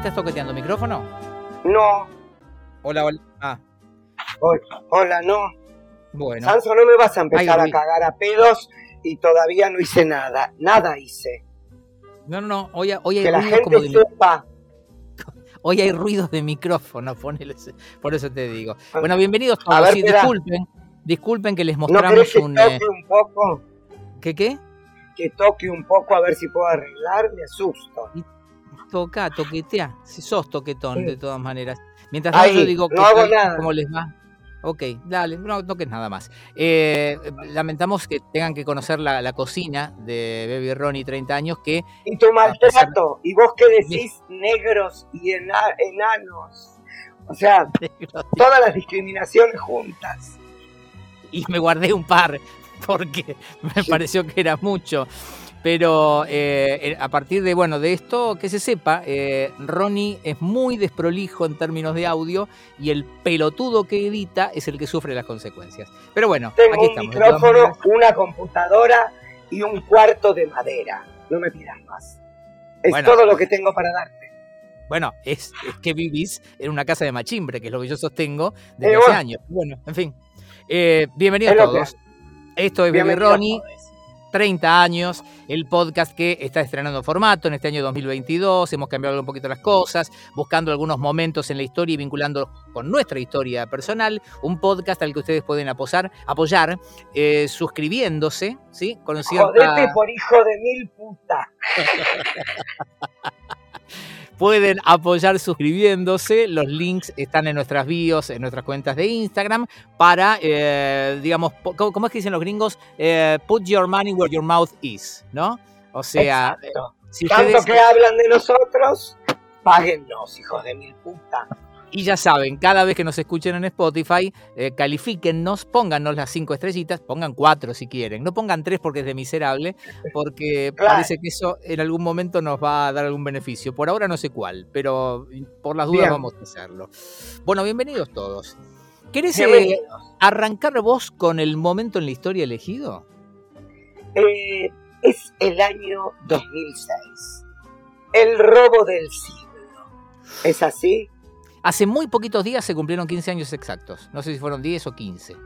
¿Qué estás toqueteando? ¿Micrófono? No. Hola, hola. Ah. Hola, no. Bueno. Sanso, no me vas a empezar a cagar a pedos y todavía no hice nada. Nada hice. No, no, no. Hoy, hoy hay que la gente como de... sepa. Hoy hay ruidos de micrófono, por eso te digo. Bueno, bienvenidos todos. disculpen, disculpen que les mostramos un. Que toque un poco? ¿Qué qué? Que toque un poco a ver si puedo arreglar, me asusto. Toca, toquetea. Si sos toquetón, de todas maneras. Mientras tanto, yo digo, no hago nada. ¿cómo les va? Ok, dale, no toques nada más. Eh, lamentamos que tengan que conocer la, cocina de Baby Ronnie, 30 años, que... Y tu maltrato, y vos qué decís negros y enanos. O sea, todas las discriminaciones juntas. Y me guardé un par, porque me pareció que era mucho. Pero eh, a partir de, bueno, de esto, que se sepa, eh, Ronnie es muy desprolijo en términos de audio y el pelotudo que edita es el que sufre las consecuencias. Pero bueno, Tengo aquí un micrófono, una computadora y un cuarto de madera. No me pidas más. Es todo lo que tengo para darte. Bueno, es, que vivís en una casa de machimbre, que es lo que yo sostengo desde hace años. Bueno, en fin. Eh, bienvenidos a todos. Esto es Baby Ronnie. 30 años, el podcast que está estrenando formato en este año 2022, hemos cambiado un poquito las cosas, buscando algunos momentos en la historia y vinculando con nuestra historia personal, un podcast al que ustedes pueden apoyar, apoyar eh, suscribiéndose, ¿sí? Con Jodete por hijo de mil puta. Pueden apoyar suscribiéndose. Los links están en nuestras bios, en nuestras cuentas de Instagram, para, eh, digamos, ¿cómo es que dicen los gringos? Eh, put your money where your mouth is, ¿no? O sea, si tanto que hablan de nosotros, páguennos, hijos de mil puta. Y ya saben, cada vez que nos escuchen en Spotify, eh, califíquennos, póngannos las cinco estrellitas, pongan cuatro si quieren, no pongan tres porque es de miserable, porque parece que eso en algún momento nos va a dar algún beneficio. Por ahora no sé cuál, pero por las dudas vamos a hacerlo. Bueno, bienvenidos todos. ¿Querés eh, arrancar vos con el momento en la historia elegido? Eh, es el año 2006, el robo del siglo. ¿Es así? Hace muy poquitos días se cumplieron 15 años exactos. No sé si fueron 10 o 15.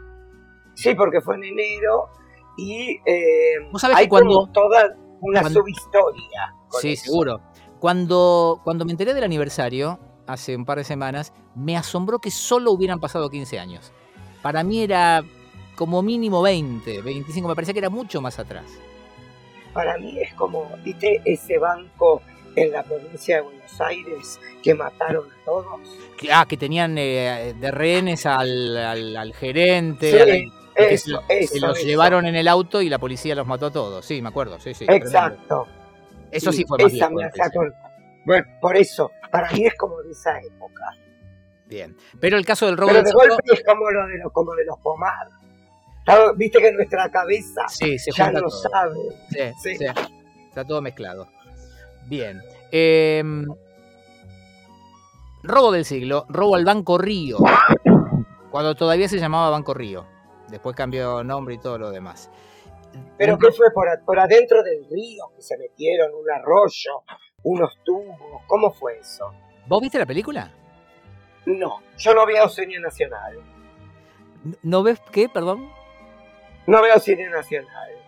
Sí, porque fue en enero y eh, hay cuando, toda una subhistoria. Sí, seguro. Cuando, cuando me enteré del aniversario, hace un par de semanas, me asombró que solo hubieran pasado 15 años. Para mí era como mínimo 20, 25, me parecía que era mucho más atrás. Para mí es como, viste, ese banco en la provincia de Buenos Aires que mataron a todos. Ah, que tenían eh, de rehenes al, gerente. eso, se, los llevaron en el auto y la policía los mató a todos. Sí, me acuerdo. Sí, sí, Exacto. Eso sí, fue más esa Bueno, por eso, para mí es como de esa época. Bien. Pero el caso del robo Pero de golpe es como lo de los, como de los pomados. Viste que nuestra cabeza ya no sabe. sí, sí. Está todo mezclado. Bien. Em, robo del siglo, robo al Banco Río, cuando todavía se llamaba Banco Río. Después cambió nombre y todo lo demás. ¿Pero qué fue por, adentro del río? Que se metieron un arroyo, unos tubos. ¿Cómo fue eso? ¿Vos viste la película? No, yo no veo cine nacional. ¿No ves qué, perdón? No veo cine nacional.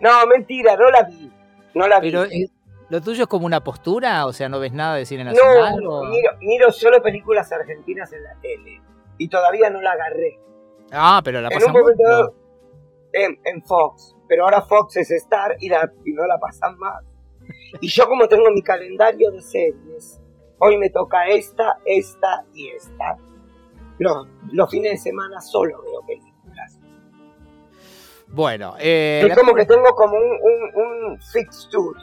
No, mentira, no la vi. No la vi. Pero, ¿Lo tuyo es como una postura? O sea, ¿no ves nada de cine nacional? No, miro, solo películas argentinas en la tele. Y todavía no la agarré. Ah, pero la pasan en, en, Fox. Pero ahora Fox es Star y, la, y no la pasan más. Y yo como tengo mi calendario de series, hoy me toca esta, esta y esta. Los, los fines de semana solo veo películas. Bueno, eh, es como que tengo como un, un, un fixture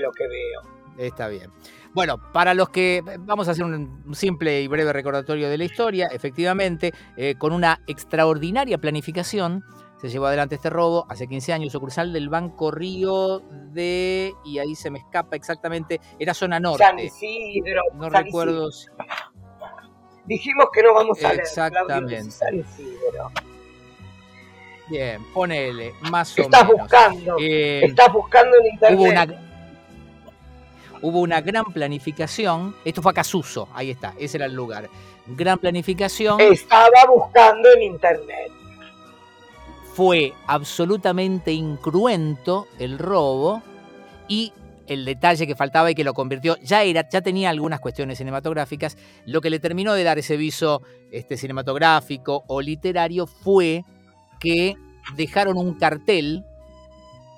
lo que veo. Está bien. Bueno, para los que vamos a hacer un simple y breve recordatorio de la historia, efectivamente, eh, con una extraordinaria planificación, se llevó adelante este robo hace 15 años, sucursal del Banco Río de, y ahí se me escapa exactamente, era zona norte. San Isidro. No recuerdo. Dijimos que no vamos a leer. Exactamente. San Isidro. Bien, ponele, más o estás menos. Buscando, eh, estás buscando en internet. Hubo una, hubo una gran planificación. Esto fue a Casuso, ahí está, ese era el lugar. Gran planificación. Estaba buscando en internet. Fue absolutamente incruento el robo y el detalle que faltaba y que lo convirtió, ya era, ya tenía algunas cuestiones cinematográficas, lo que le terminó de dar ese viso este, cinematográfico o literario fue que dejaron un cartel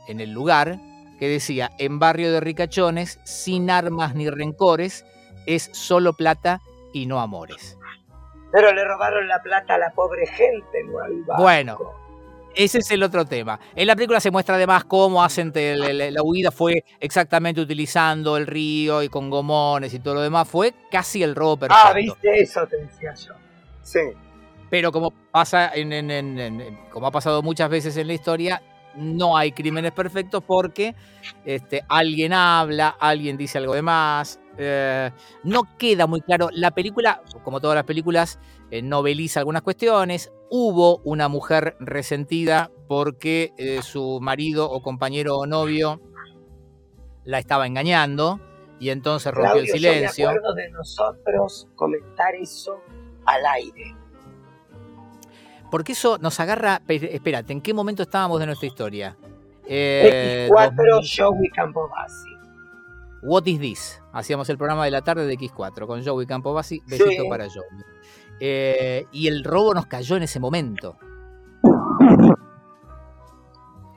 en el lugar que decía, en barrio de ricachones, sin armas ni rencores, es solo plata y no amores. Pero le robaron la plata a la pobre gente, no al Bueno, ese es el otro tema. En la película se muestra además cómo hacen la huida fue exactamente utilizando el río y con gomones y todo lo demás. Fue casi el robo perfecto. Ah, viste eso, te decía yo. Sí. Pero como pasa en, como ha pasado muchas veces en la historia, no hay crímenes perfectos porque este, alguien habla, alguien dice algo de más. Eh, no queda muy claro. La película, como todas las películas, eh, noveliza algunas cuestiones. Hubo una mujer resentida porque eh, su marido o compañero o novio la estaba engañando y entonces rompió el silencio. Yo me acuerdo de nosotros comentar eso al aire. Porque eso nos agarra. Espérate, ¿en qué momento estábamos de nuestra historia? Eh, X4 Joey Campobasi. What is this? Hacíamos el programa de la tarde de X4 con Joey Campobasi. Besito para Joey. Eh, y el robo nos cayó en ese momento.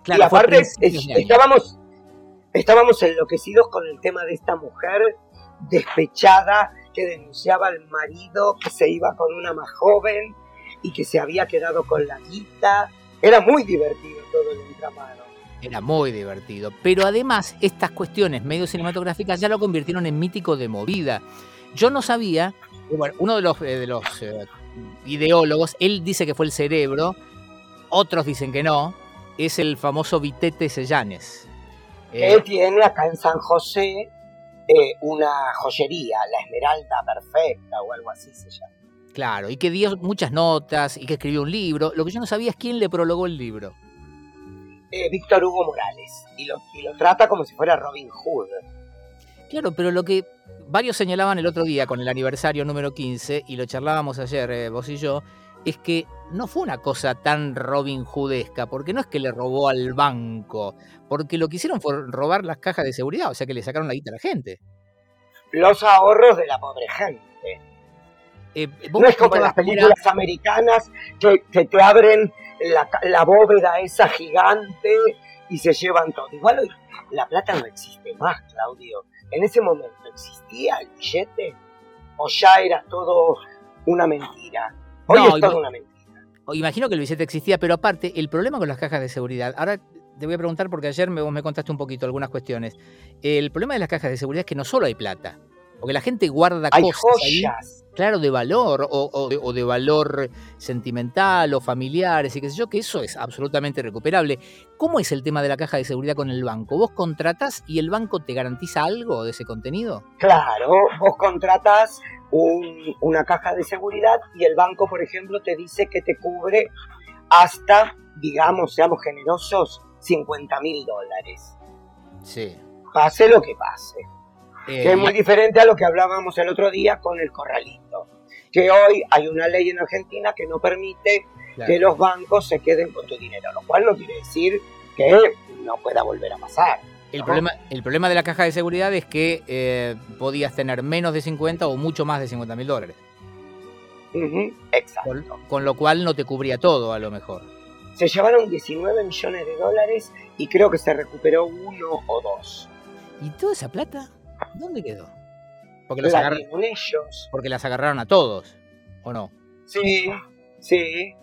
Claro, y aparte estábamos, estábamos enloquecidos con el tema de esta mujer despechada que denunciaba al marido que se iba con una más joven y que se había quedado con la guita. Era muy divertido todo el entramado. Era muy divertido. Pero además, estas cuestiones medio cinematográficas ya lo convirtieron en mítico de movida. Yo no sabía, bueno, uno de los, eh, de los eh, ideólogos, él dice que fue el cerebro, otros dicen que no, es el famoso Vitete Sellanes. Él eh, tiene acá en San José una joyería, la Esmeralda Perfecta o algo así se llama. Claro, y que dio muchas notas y que escribió un libro. Lo que yo no sabía es quién le prologó el libro. Eh, Víctor Hugo Morales. Y lo, lo trata como si fuera Robin Hood. Claro, pero lo que varios señalaban el otro día con el aniversario número 15, y lo charlábamos ayer eh, vos y yo, es que no fue una cosa tan Robin Hoodesca, porque no es que le robó al banco, porque lo que hicieron fue robar las cajas de seguridad, o sea que le sacaron la guita a la gente. Los ahorros de la pobre gente. Eh, no es como las películas americanas que, te abren la, bóveda esa gigante y se llevan todo. Igual hoy la plata no existe más, Claudio. En ese momento, ¿existía el billete? ¿O ya era todo una mentira? Hoy es todo una mentira. Imagino que el billete existía, pero aparte, el problema con las cajas de seguridad, ahora te voy a preguntar porque ayer me, vos me contaste un poquito algunas cuestiones. El problema de las cajas de seguridad es que no solo hay plata, porque la gente guarda cosas Ahí, claro, de valor, o, de, valor sentimental, o familiares, y qué sé yo, que eso es absolutamente recuperable. ¿Cómo es el tema de la caja de seguridad con el banco? ¿Vos contratás y el banco te garantiza algo de ese contenido? Claro, vos contratás una caja de seguridad y el banco, por ejemplo, te dice que te cubre hasta, digamos, seamos generosos, 50 mil dólares. Sí. Pase lo que pase que es muy diferente a lo que hablábamos el otro día con el corralito. Que hoy hay una ley en Argentina que no permite que los bancos se queden con tu dinero, lo cual no quiere decir que no pueda volver a pasar. El, problema, el problema de la caja de seguridad es que eh, podías tener menos de 50 o mucho más de 50 mil dólares. exacto. con, lo cual no te cubría todo, a lo mejor. Se llevaron 19 millones de dólares y creo que se recuperó uno o dos. ¿Y toda esa plata? ¿Dónde quedó? Porque las, agarraron, ellos. porque las agarraron a todos, ¿o no? Sí, sí.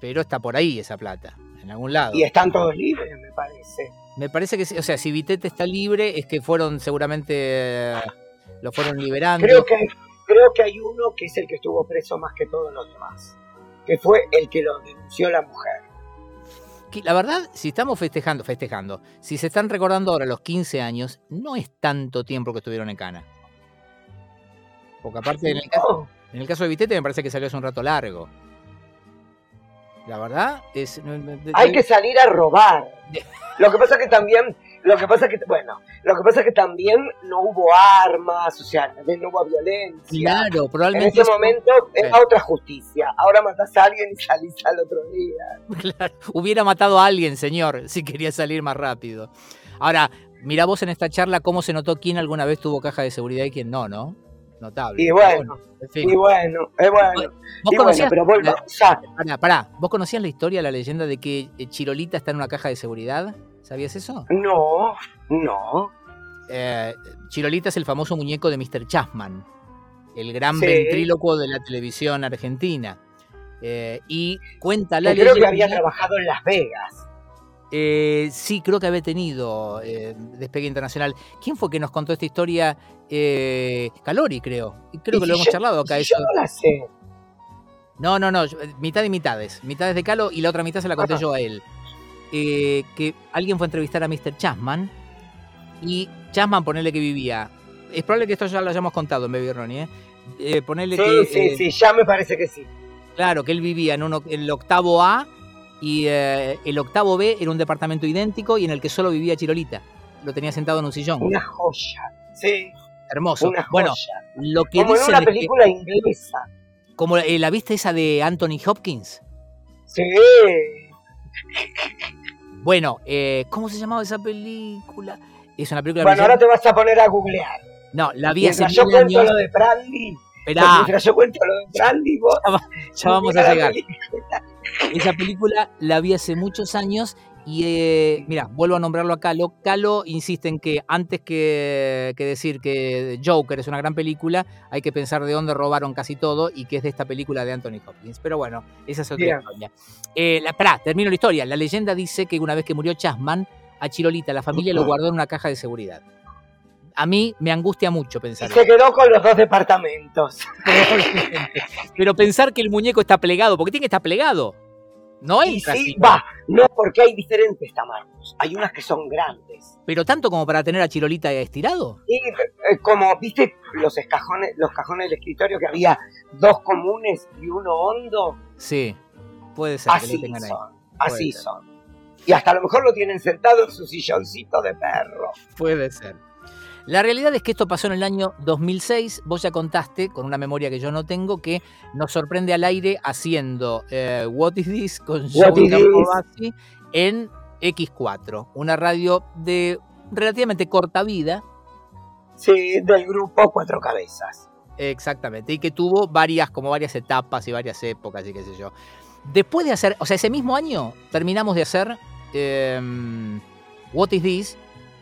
Pero está por ahí esa plata, en algún lado. Y están todos libres, me parece. Me parece que, o sea, si Vitete está libre, es que fueron seguramente, lo fueron liberando. Creo que, creo que hay uno que es el que estuvo preso más que todos los demás, que fue el que lo denunció la mujer la verdad, si estamos festejando, festejando, si se están recordando ahora los 15 años, no es tanto tiempo que estuvieron en Cana. Porque aparte, en el, caso, de Vitete, me parece que salió hace un rato largo. La verdad es. Hay que salir a robar. Lo que pasa es que también lo que pasa es que, bueno, lo que pasa es que también no hubo armas, o sea, no hubo violencia. Claro, probablemente. En ese momento era otra justicia. Ahora matas a alguien y salís al otro día. Claro, hubiera matado a alguien, señor, si quería salir más rápido. Ahora, mira vos en esta charla cómo se notó quién alguna vez tuvo caja de seguridad y quién no, ¿no? Notable. Y bueno, y bueno, es bueno. ¿Vos conocías, pero pará, pará, ¿vos conocías la historia, la leyenda de que eh, Chirolita está en una caja de seguridad? ¿Sabías eso? No, no. Eh, Chirolita es el famoso muñeco de Mr. Chapman, el gran ventrílocuo de la televisión argentina. Eh, y cuenta la. Creo que había trabajado en Las Vegas. Eh, sí, creo que había tenido eh, despegue internacional. ¿Quién fue que nos contó esta historia? Eh, Calori, creo. Creo que lo hemos charlado acá. yo no la sé. No, no, no. Mitad y mitades. Mitades de Calo y la otra mitad se la conté yo a él. Que alguien fue a entrevistar a Mr. Chasman y Chasman, ponele que vivía. Es probable que esto ya lo hayamos contado en Baby Ronnie, ¿eh? ponerle sí, que. Sí, sí, ya me parece que sí. Claro, que él vivía en, uno, en el octavo A y eh, el octavo B era un departamento idéntico y en el que solo vivía Chirolita. Lo tenía sentado en un sillón. Una joya, sí. Hermoso. Una Bueno, lo que como en una película inglesa. Como eh, la viste esa de Anthony Hopkins. Sí. Bueno, eh, ¿cómo se llamaba esa película? Es una película. Bueno, ahora te vas a poner a googlear. No, la vi hace yo cuento lo de Brandy. Mientras yo cuento lo de Brandy, vos. Ya, vamos a llegar. Esa película la vi hace muchos años y eh, mira, vuelvo a nombrarlo a Calo. Calo insiste en que antes que, decir que Joker es una gran película, hay que pensar de dónde robaron casi todo y que es de esta película de Anthony Hopkins. Pero bueno, esa es otra historia. Eh, la, termino la historia. La leyenda dice que una vez que murió Chasman, a Chirolita la familia lo guardó en una caja de seguridad. A mí me angustia mucho pensar. se quedó con los dos departamentos. Pero pensar que el muñeco está plegado, porque tiene que estar plegado. No hay sí, va, no, porque hay diferentes tamaños. Hay unas que son grandes. Pero tanto como para tener a Chirolita estirado. Sí, eh, como, viste, los cajones, los cajones del escritorio que había dos comunes y uno hondo. Sí, puede ser así que tengan son, Así son. Y hasta a lo mejor lo tienen sentado en su silloncito de perro. Puede ser. La realidad es que esto pasó en el año 2006. Vos ya contaste, con una memoria que yo no tengo, que nos sorprende al aire haciendo eh, What is This con Joey en X4, una radio de relativamente corta vida. Sí, del grupo Cuatro Cabezas. Exactamente, y que tuvo varias, como varias etapas y varias épocas y qué sé yo. Después de hacer, o sea, ese mismo año terminamos de hacer em, What is This,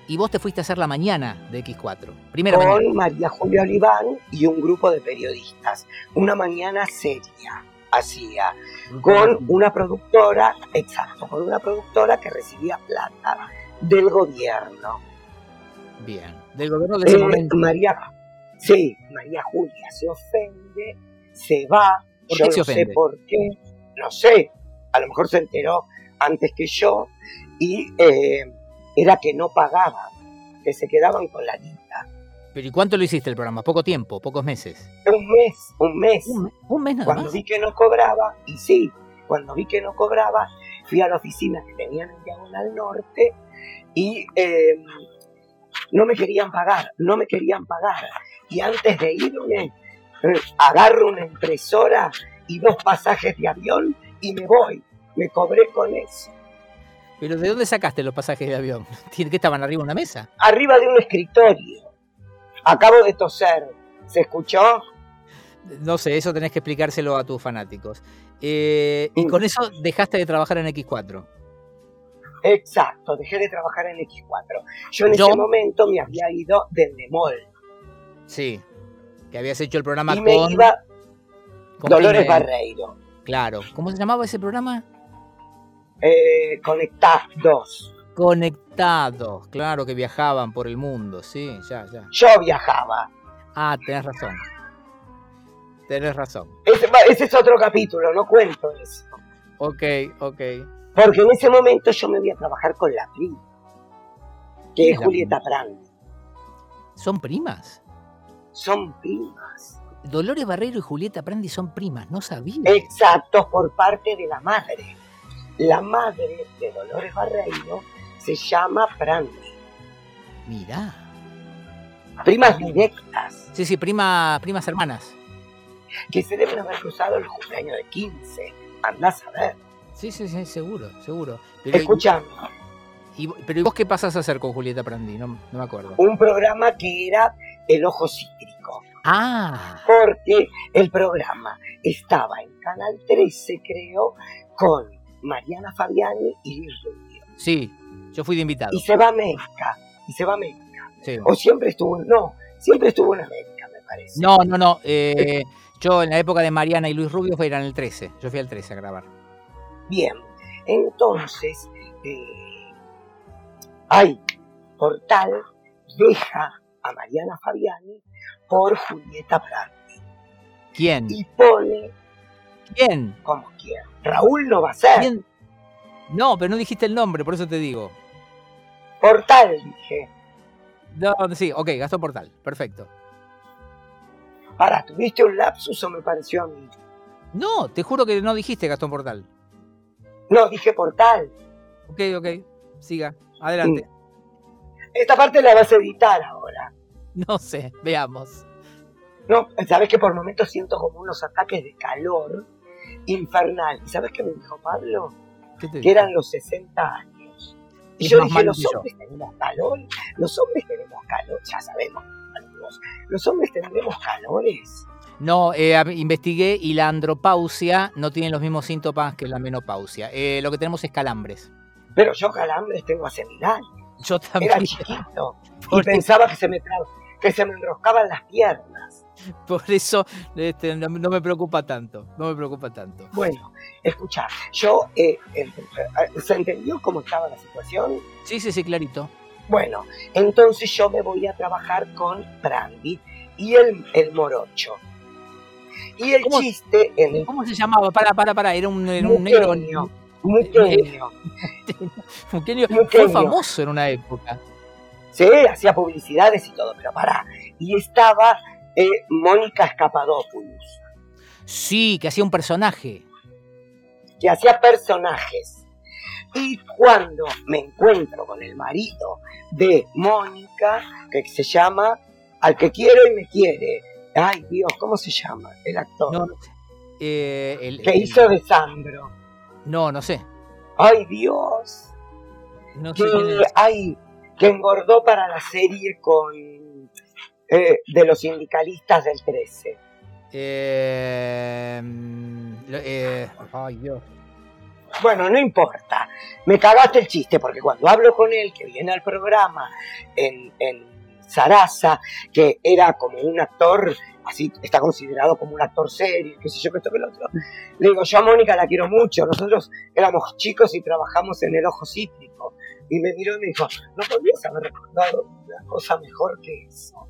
y vos te fuiste a hacer la mañana de X4. Primera con María Julia Oliván y un grupo de periodistas. Una mañana seria hacía con una productora, exacto, con una productora que recibía plata del gobierno. Bien, del gobierno de ese eh, momento. María, sí, María Julia se ofende, se va, ¿Por yo no sé por qué, no sé, a lo mejor se enteró antes que yo y eh, era que no pagaban, que se quedaban con la guita. ¿Pero y cuánto lo hiciste el programa? ¿Poco tiempo? ¿Pocos meses? Un mes, un mes. Un, mes nada Cuando vi que no cobraba, y sí, cuando vi que no cobraba, fui a la oficina que tenían en Diagonal Norte y em, no me querían pagar, no me querían pagar. Y antes de irme, eh, agarro una impresora y dos pasajes de avión y me voy. Me cobré con eso. ¿Pero de dónde sacaste los pasajes de avión? ¿Que estaban arriba de una mesa? Arriba de un escritorio. Acabo de toser. ¿Se escuchó? No sé, eso tenés que explicárselo a tus fanáticos. Eh, y con eso dejaste de trabajar en X4. Exacto, dejé de trabajar en X4. Yo en ese momento me había ido de Nemol. Sí, que habías hecho el programa y me Iba Dolores Barreiro. Claro, ¿cómo se llamaba ese programa? Eh, conectados. Conectados, claro que viajaban por el mundo, sí, ya, ya. Yo viajaba. Ah, tenés razón. Tenés razón. Ese, es otro capítulo, no cuento eso. Ok, ok. Porque en ese momento yo me voy a trabajar con la prima, que es Julieta Prandi. ¿Son primas? Son primas. Dolores Barrero y Julieta Prandi son primas, no sabía. Exacto, por parte de la madre. La madre de Dolores Barreiro se llama Brandy. Mirá. Primas directas. Sí, sí, prima, primas hermanas. Que se deben haber cruzado el cumpleaños de 15. Andás a ver. Sí, sí, sí, seguro, seguro. Escuchame. pero ¿y vos qué pasas a hacer con Julieta Prandi? No, no me acuerdo. Un programa que era El Ojo Cítrico. Ah. Porque el programa estaba en Canal 13, creo, con Mariana Fabiani y Luis Rubio. Sí, yo fui de invitado. Y se va a América. Y se va a América. O siempre estuvo, no, siempre estuvo en América, me parece. No, no, no. Eh, yo en la época de Mariana y Luis Rubio fui en el 13. Yo fui al 13 a grabar. Bien, entonces, eh, ay, Portal deja a Mariana Fabiani por Julieta Prandi. ¿Quién? Y pone. ¿Quién? ¿Cómo quién? Raúl no va a ser. ¿Quién? No, pero no dijiste el nombre, por eso te digo. Portal, dije. No, sí, ok, Gastón Portal, perfecto. Para, ¿tuviste un lapsus o me pareció a mí? No, te juro que no dijiste Gastón Portal. No, dije Portal. Ok, ok, siga, adelante. Mm. Esta parte la vas a editar ahora. No sé, veamos. No, sabes que por momentos siento como unos ataques de calor infernal. ¿Y sabes qué me dijo Pablo? que eran los 60 años. Y yo dije, los hombres tenemos calor, los hombres tenemos calor, ya sabemos, los hombres tendremos calores. No, eh, investigué y la andropausia no tiene los mismos síntomas que la menopausia. Eh, lo que tenemos es calambres. Pero yo calambres tengo hace mil años. Yo también. Era chiquito y pensaba que se me, que se me enroscaban las piernas. Por eso este, no, me preocupa tanto, no me preocupa tanto. Bueno, escucha, yo, eh, eh, ¿se entendió cómo estaba la situación? Sí, sí, sí, clarito. Bueno, entonces yo me voy a trabajar con Brandy y el, el morocho. Y el chiste en el... ¿Cómo se llamaba? Para, para, para, era un, era un negro... Muqueño. Muqueño. Fue famoso en una época. Sí, hacía publicidades y todo, pero para. Y estaba eh, Mónica Escapadopoulos. Sí, que hacía un personaje. Que hacía personajes. Y cuando me encuentro con el marido de Mónica, que se llama Al que quiero y me quiere. Ay Dios, ¿cómo se llama el actor? No, eh, el, que hizo de Sandro. No, no sé. Ay Dios. No sé que, ay, que engordó para la serie con eh, de los sindicalistas del 13. Eh, eh, ay Dios. Bueno, no importa. Me cagaste el chiste porque cuando hablo con él, que viene al programa en, en Sarasa, que era como un actor, así está considerado como un actor serio, qué sé yo, que esto que lo otro. Le digo, yo a Mónica la quiero mucho, nosotros éramos chicos y trabajamos en el ojo cítrico. Y me miró y me dijo, no podrías haber recordado una cosa mejor que eso.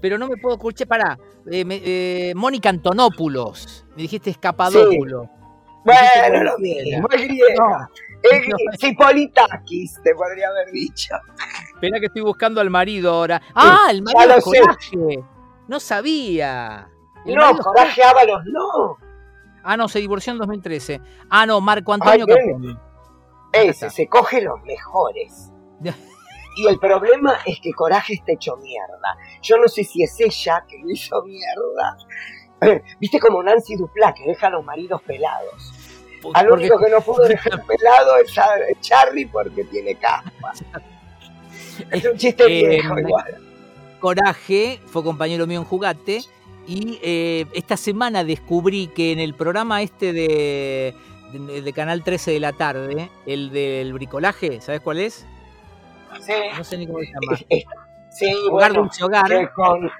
Pero no me puedo escuchar, para, eh, eh, Mónica Antonopoulos, me dijiste Escapadópulo. Bueno, lo mismo, es griega. Cipolitakis, te podría haber dicho. Espera que estoy buscando al marido ahora. ¡Ah, el marido de Coraje! No sabía. no, Coraje Ábalos no. Ah, no, se divorció en 2013. Ah, no, Marco Antonio Capone. Ese, se coge los mejores. y el problema es que Coraje está hecho mierda. Yo no sé si es ella que lo hizo mierda. Viste como Nancy Duplá, que deja a los maridos pelados. Al único que no pudo dejar pelado es Charlie porque tiene caspa. Es un chiste eh, viejo igual. Coraje fue compañero mío en Jugate y eh, esta semana descubrí que en el programa este de, de, Canal 13 de la tarde, el del bricolaje, ¿sabes cuál es? Sí. No sé ni cómo se llama. Sí, Hogar bueno, Hogar. Con,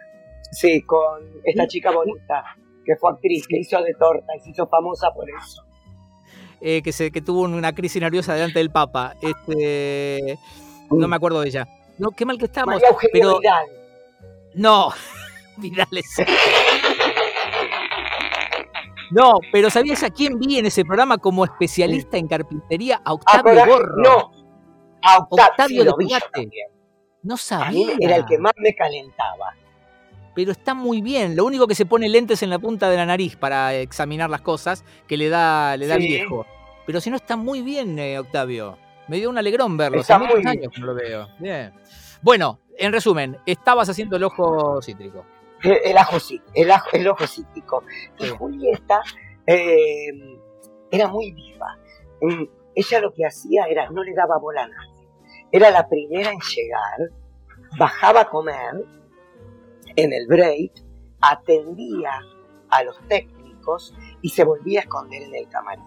sí, con esta chica bonita, que fue actriz, que hizo de torta y se hizo famosa por eso. Eh, que, se, que tuvo una crisis nerviosa delante del Papa. Este, no me acuerdo de ella. No, qué mal que estamos. pero, No, No, pero ¿sabías a quién vi en ese programa como especialista en carpintería? A Octavio Gorro. No, a Octavio, de No sabía. era el que más me calentaba. Pero está muy bien. Lo único que se pone lentes en la punta de la nariz para examinar las cosas que le da, le da viejo. Pero si no, está muy bien, eh, Octavio. Me dio un alegrón verlo. Hace muchos años que no lo veo. Bien. Bueno, en resumen, estabas haciendo el ojo cítrico. El, ajo, el, el ojo cítrico. Y Julieta eh, era muy viva. Mm, ella lo que hacía era, no le daba bola a. Era la primera en llegar, bajaba a comer en el break, atendía a los técnicos y se volvía a esconder en el camarín.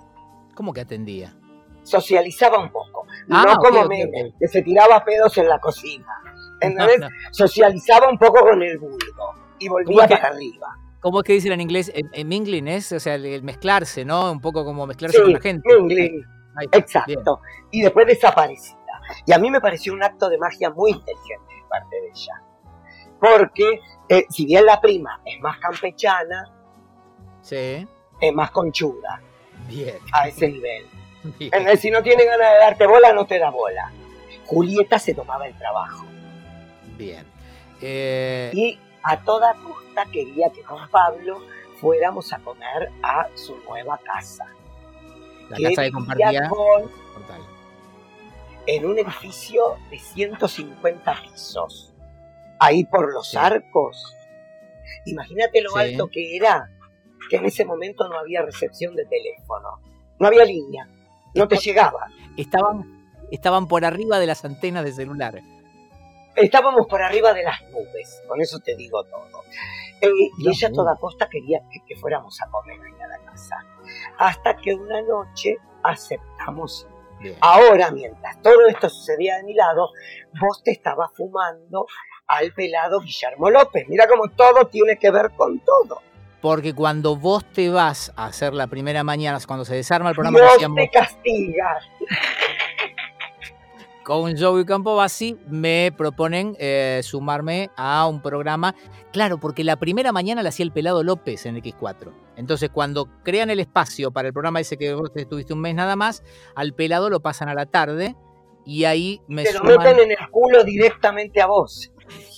¿Cómo que atendía? Socializaba un poco. Ah, no como que se tiraba pedos en la cocina. Entonces, socializaba un poco con el vulgo y volvía para arriba. ¿Cómo es que dicen en inglés? En, mingling es, o sea, el, mezclarse, ¿no? Un poco como mezclarse con la gente. Mingling. Exacto. Y después desaparecida. Y a mí me pareció un acto de magia muy inteligente de parte de ella. Porque eh, si bien la prima es más campechana, sí. es más conchuda. Bien. A ese nivel. Bien. si no tiene ganas de darte bola, no te da bola. Julieta se tomaba el trabajo. Bien. Eh, y a toda costa quería que con Pablo fuéramos a comer a su nueva casa. La casa de compartía. En un edificio de 150 pisos, ahí por los arcos. Imagínate lo alto que era, que en ese momento no había recepción de teléfono, no había línea, no te llegaba. Estaban, estaban por arriba de las antenas de celular. Estábamos por arriba de las nubes, con eso te digo todo. Eh, y ella a toda costa quería que, fuéramos a comer ahí a la casa. Hasta que una noche aceptamos. Ahora, mientras todo esto sucedía de mi lado, vos te estabas fumando al pelado Guillermo López. Mira cómo todo tiene que ver con todo. Porque cuando vos te vas a hacer la primera mañana, cuando se desarma el programa, Dios te castiga con Joey Campobasi me proponen eh, sumarme a un programa. Claro, porque la primera mañana la hacía el pelado López en X4. Entonces, cuando crean el espacio para el programa ese que vos estuviste un mes nada más, al pelado lo pasan a la tarde y ahí me Te lo meten en el culo directamente a vos.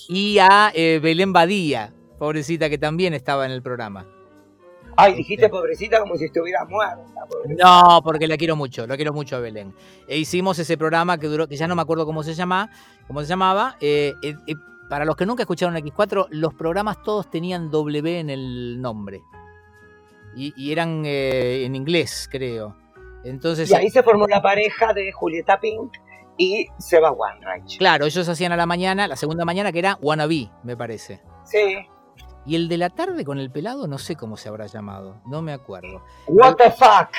Y a eh, Belén Badía, pobrecita que también estaba en el programa. Ay, dijiste pobrecita como si estuviera muerta. No, porque la quiero mucho, la quiero mucho a Belén. E hicimos ese programa que duró, que ya no me acuerdo cómo se llama, cómo se llamaba. Eh, eh, eh, para los que nunca escucharon X4, los programas todos tenían W en el nombre. Y, eran en inglés, creo. Entonces, y ahí se formó la pareja de Julieta Pink y Seba Wanreich. Claro, ellos hacían a la mañana, la segunda mañana, que era Wannabe, me parece. Sí. Y el de la tarde con el pelado, no sé cómo se habrá llamado, no me acuerdo. What the fuck?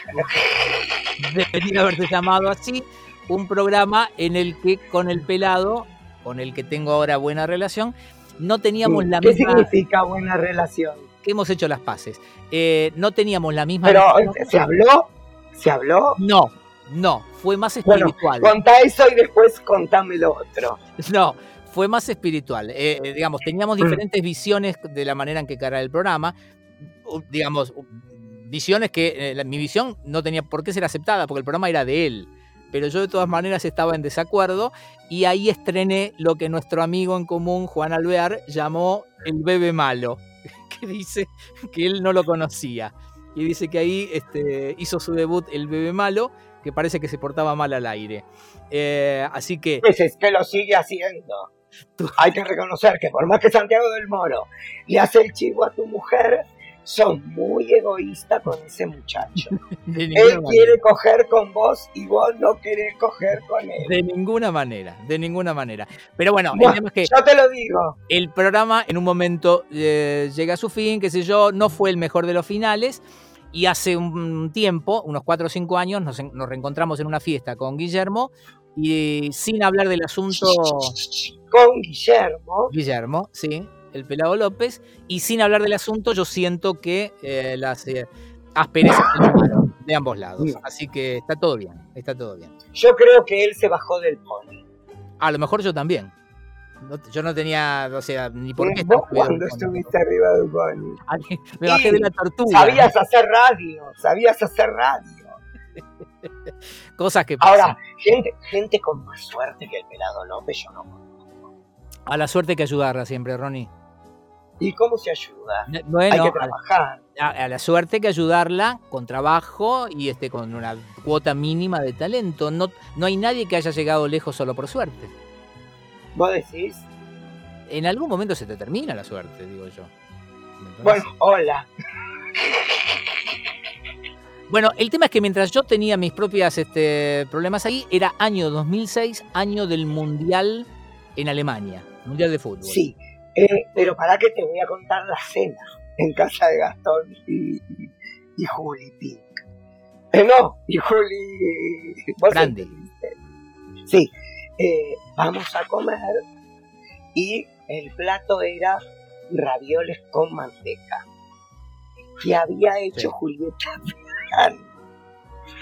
Debería haberse llamado así, un programa en el que con el pelado, con el que tengo ahora buena relación, no teníamos la misma... ¿Qué significa buena relación? Que hemos hecho las paces. Eh, no teníamos la misma... Pero, ¿se habló? ¿Se habló? No, no, fue más espiritual. Bueno, contá eso y después contame lo otro. No, fue más espiritual. Eh, eh, digamos, teníamos mm. diferentes visiones de la manera en que cara el programa. Digamos, visiones que eh, mi visión no tenía por qué ser aceptada, porque el programa era de él. Pero yo de todas maneras estaba en desacuerdo y ahí estrené lo que nuestro amigo en común, Juan Alvear, llamó el bebé malo, que dice que él no lo conocía. Y dice que ahí este, hizo su debut el bebé malo, que parece que se portaba mal al aire. así que... Pues es que lo sigue haciendo. Hay que reconocer que por más que Santiago del Moro le hace el chivo a tu mujer, son muy egoístas con ese muchacho. Él quiere coger con vos y vos no querés coger con él. De ninguna manera, de ninguna manera. Pero bueno, que yo te lo digo. El programa en un momento eh, llega a su fin, qué sé yo, no fue el mejor de los finales. Y hace un tiempo, unos 4 o 5 años, nos, nos reencontramos en una fiesta con Guillermo y sin hablar del asunto. Con Guillermo. Guillermo, sí, el pelado López. Y sin hablar del asunto, yo siento que eh, las eh, asperezas de ambos lados. Así que está todo bien, está todo bien. Yo creo que él se bajó del pony. A lo mejor yo también. Yo no tenía, o sea, ni por qué. ¿Vos cuando estuviste arriba del pony? Me bajé de la tortuga. Sabías hacer radio, sabías hacer radio. Cosas que pasan. Ahora, gente, gente con más suerte que el pelado López, yo no A la suerte que ayudarla siempre, Ronnie. ¿Y cómo se ayuda? hay que trabajar. A, la suerte hay que ayudarla con trabajo y este, con una cuota mínima de talento. No, no hay nadie que haya llegado lejos solo por suerte. ¿Vos decís? En algún momento se te termina la suerte, digo yo. Bueno, hola. Bueno, el tema es que mientras yo tenía mis propias este, problemas ahí, era año 2006, año del Mundial en Alemania, Mundial de Fútbol. Sí, eh, pero para que te voy a contar la cena en casa de Gastón y, y, Juli Pink. Eh, no, y Juli... Grande. Sí, eh, vamos a comer. Y el plato era ravioles con manteca. Que había hecho Julieta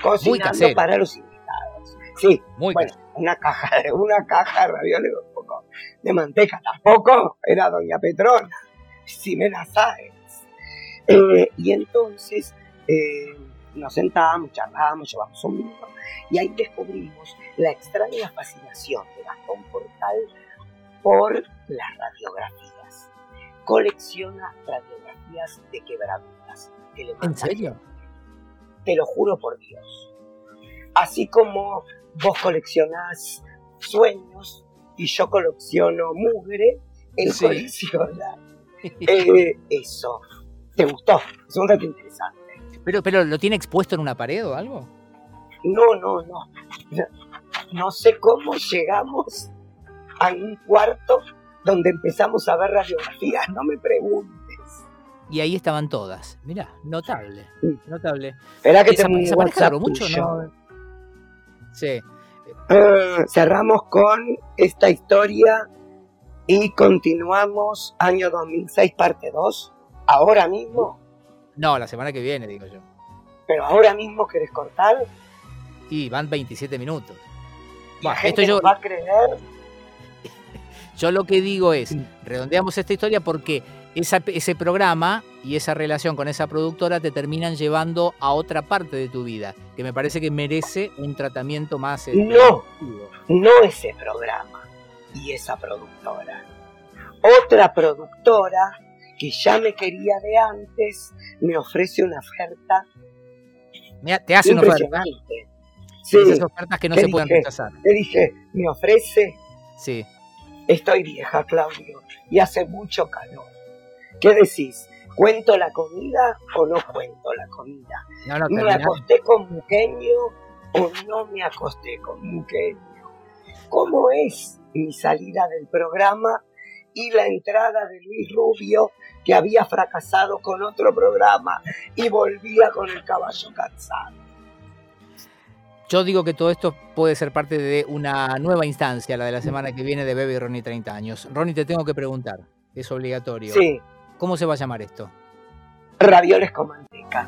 cocinando para los invitados. Sí, Muy bueno, una caja, una caja de ravioles de manteca tampoco, era Doña Petrona, Ximena Sáenz. Eh, y entonces eh, nos sentábamos, charlábamos, llevamos un vino y ahí descubrimos la extraña fascinación de Gastón Portal por las radiografías. Colecciona radiografías de quebraduras. ¿En serio? Te lo juro por Dios. Así como vos coleccionás sueños y yo colecciono mugre, él colecciona eh, eso. ¿Te gustó? Es un dato interesante. Pero, pero, ¿lo tiene expuesto en una pared o algo? No, no, no. No sé cómo llegamos a un cuarto donde empezamos a ver radiografías, no me preguntes. Y ahí estaban todas. Mirá, notable, notable. Espera que te mucho, ¿no? Sí. Eh, cerramos con esta historia y continuamos año 2006 parte 2. Ahora mismo. No, la semana que viene, digo yo. Pero ahora mismo querés cortar. Y van 27 minutos. esto yo... va a creer. yo lo que digo es, redondeamos esta historia porque ese programa y esa relación con esa productora te terminan llevando a otra parte de tu vida, que me parece que merece un tratamiento más... Este, no, no ese programa y esa productora. Otra productora que ya me quería de antes me ofrece una oferta. Mira, te hace una oferta. Sí, Esas ofertas que no se pueden rechazar. Te dije, me ofrece. Sí. Estoy vieja, Claudio, y hace mucho calor ¿Qué decís? ¿Cuento la comida o no cuento la comida? ¿Me acosté con Muqueño o no me acosté con Muqueño? ¿Cómo es mi salida del programa y la entrada de Luis Rubio, que había fracasado con otro programa y volvía con el caballo cansado? Yo digo que todo esto puede ser parte de una nueva instancia, la de la semana que viene de Bebe y Ronnie 30 años. Ronnie, te tengo que preguntar, es obligatorio. Sí. ¿Cómo se va a llamar esto? Ravioles con manteca.